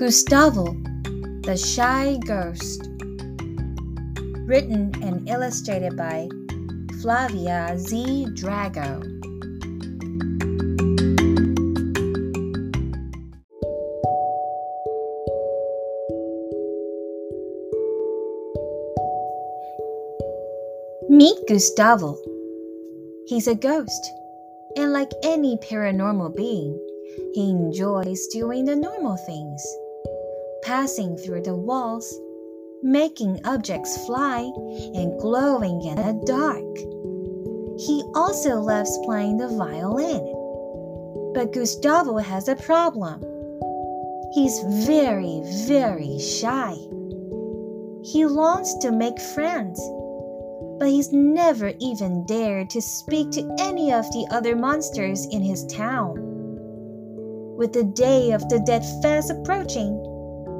Gustavo, the Shy Ghost. Written and illustrated by Flavia Z. Drago. Meet Gustavo. He's a ghost, and like any paranormal being, he enjoys doing the normal things passing through the walls, making objects fly, and glowing in the dark. He also loves playing the violin. But Gustavo has a problem. He's very, very shy. He longs to make friends, but he's never even dared to speak to any of the other monsters in his town. With the day of the Dead Fest approaching,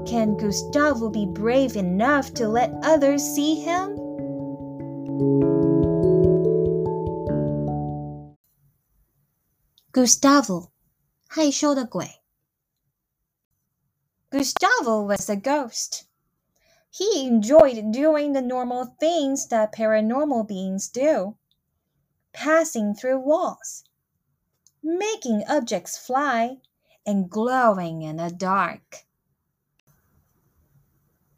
can Gustavo be brave enough to let others see him? Gustavo, 害羞的鬼. Gustavo was a ghost. He enjoyed doing the normal things that paranormal beings do passing through walls, making objects fly, and glowing in the dark.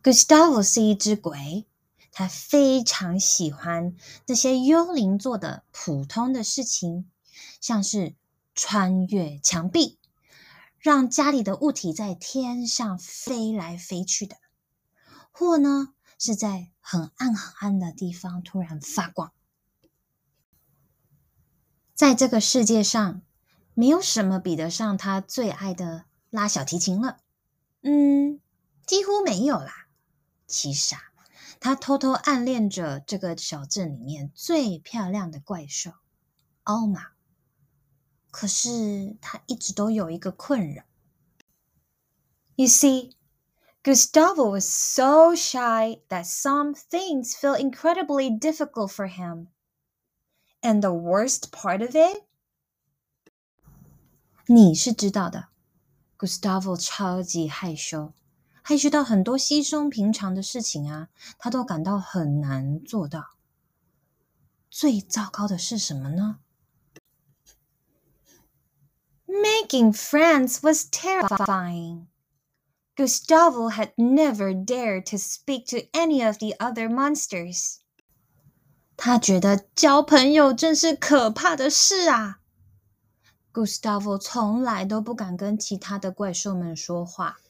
Gustavo 是一只鬼，他非常喜欢那些幽灵做的普通的事情，像是穿越墙壁，让家里的物体在天上飞来飞去的，或呢是在很暗很暗的地方突然发光。在这个世界上，没有什么比得上他最爱的拉小提琴了。嗯，几乎没有啦。其实，他偷偷暗恋着这个小镇里面最漂亮的怪兽奥玛。可是他一直都有一个困扰。You see, Gustavo was so shy that some things feel incredibly difficult for him. And the worst part of it? 你是知道的，Gustavo 超级害羞，害羞到很多稀松平常的事情啊，他都感到很难做到。最糟糕的是什么呢？Making friends was terrifying. Gustavo had never dared to speak to any of the other monsters. 他觉得交朋友真是可怕的事啊。Gustavo 从来都不敢跟其他的怪兽们说话。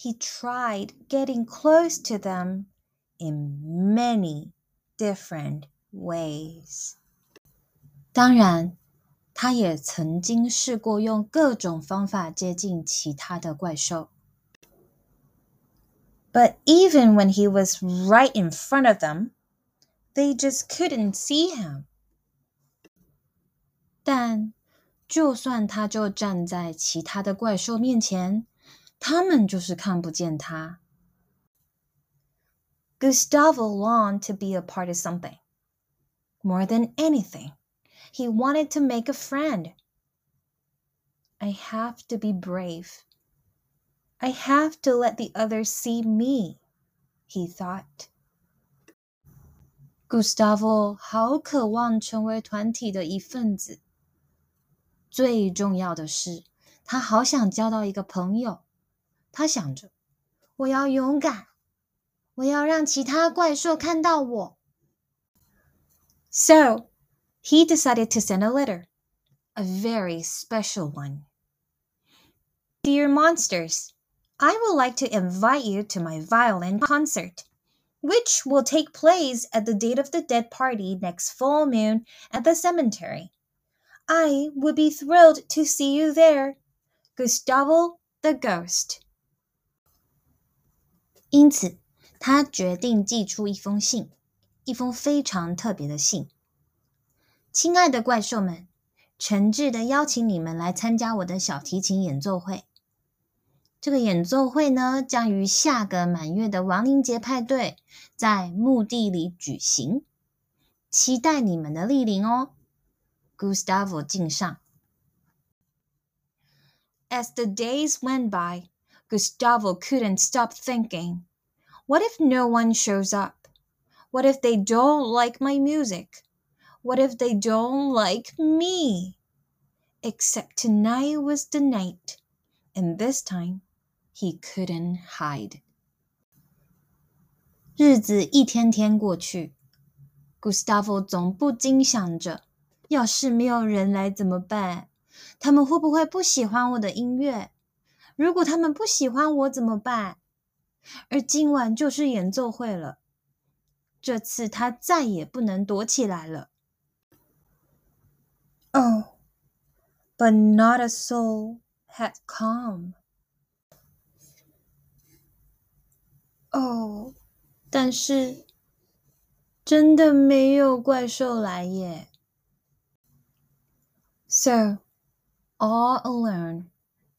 He tried getting close to them in many different ways. 当然，他也曾经试过用各种方法接近其他的怪兽。But even when he was right in front of them, they just couldn't see him. 但就算他就站在其他的怪兽面前， 他们就是看不见他。Gustavo longed to be a part of something. More than anything, he wanted to make a friend. I have to be brave. I have to let the others see me, he thought. Gustavo 好渴望成为团体的一份子。最重要的是，他好想交到一个朋友。 他想着：“我要勇敢，我要让其他怪兽看到我。” So he decided to send a letter, a very special one. Dear monsters, I would like to invite you to my violin concert, which will take place at the day of the dead party next full moon at the cemetery. I would be thrilled to see you there. Gustavo the Ghost. 因此，他决定寄出一封信，一封非常特别的信。亲爱的怪兽们，诚挚的邀请你们来参加我的小提琴演奏会。这个演奏会呢，将于下个满月的亡灵节派对在墓地里举行，期待你们的莅临哦。Gustavo 敬上。As the days went by, Gustavo couldn't stop thinking what if no one shows up? What if they don't like my music? What if they don't like me? Except tonight was the night, and this time he couldn't hide. 日子一天天过去，Gustavo 总不禁想着：要是没有人来怎么办？他们会不会不喜欢我的音乐？ 如果他们不喜欢我怎么办？而今晚就是演奏会了，这次他再也不能躲起来了。Oh, but not a soul had come. Oh, 但是真的没有怪兽来耶。So, all alone,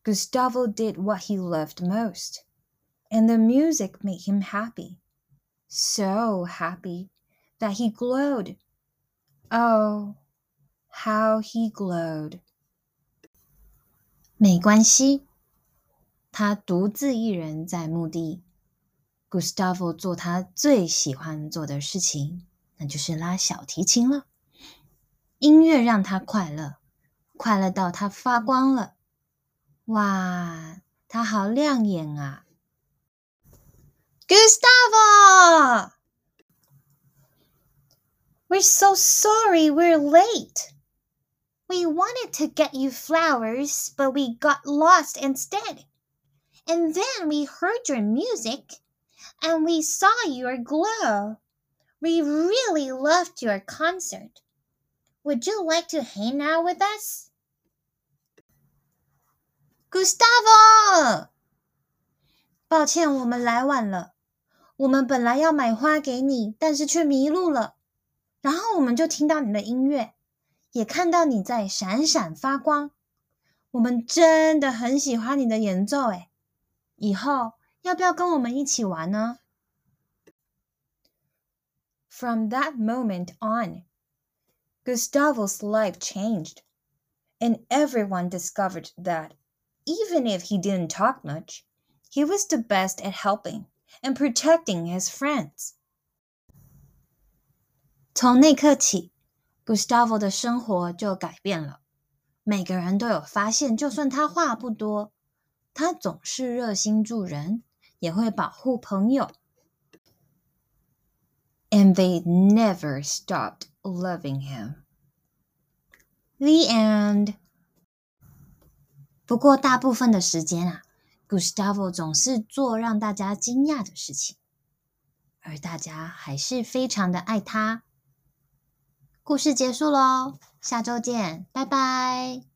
Gustavo did what he loved most and the music made him happy. So happy that he glowed. Oh, how he glowed. 没关系，他独自一人在墓地。Gustavo 做他最喜欢做的事情，那就是拉小提琴了。音乐让他快乐，快乐到他发光了。 哇，他好亮眼啊！Gustavo! We're so sorry we're late. We wanted to get you flowers, but we got lost instead. And then we heard your music and we saw your glow. We really loved your concert. Would you like to hang out with us? Gustavo! 抱歉，我们来晚了。我们本来要买花给你，但是却迷路了。然后我们就听到你的音乐，也看到你在闪闪发光。我们真的很喜欢你的演奏，哎，以后要不要跟我们一起玩呢？From that moment on, Gustavo's life changed, and everyone discovered that even if he didn't talk much, he was the best at helping. and protecting his friends。从那刻起，Gustavo 的生活就改变了。每个人都有发现，就算他话不多，他总是热心助人，也会保护朋友。And they never stopped loving him. The end. 不过大部分的时间啊。Gustavo 总是做让大家惊讶的事情，而大家还是非常的爱他。故事结束喽，下周见，拜拜。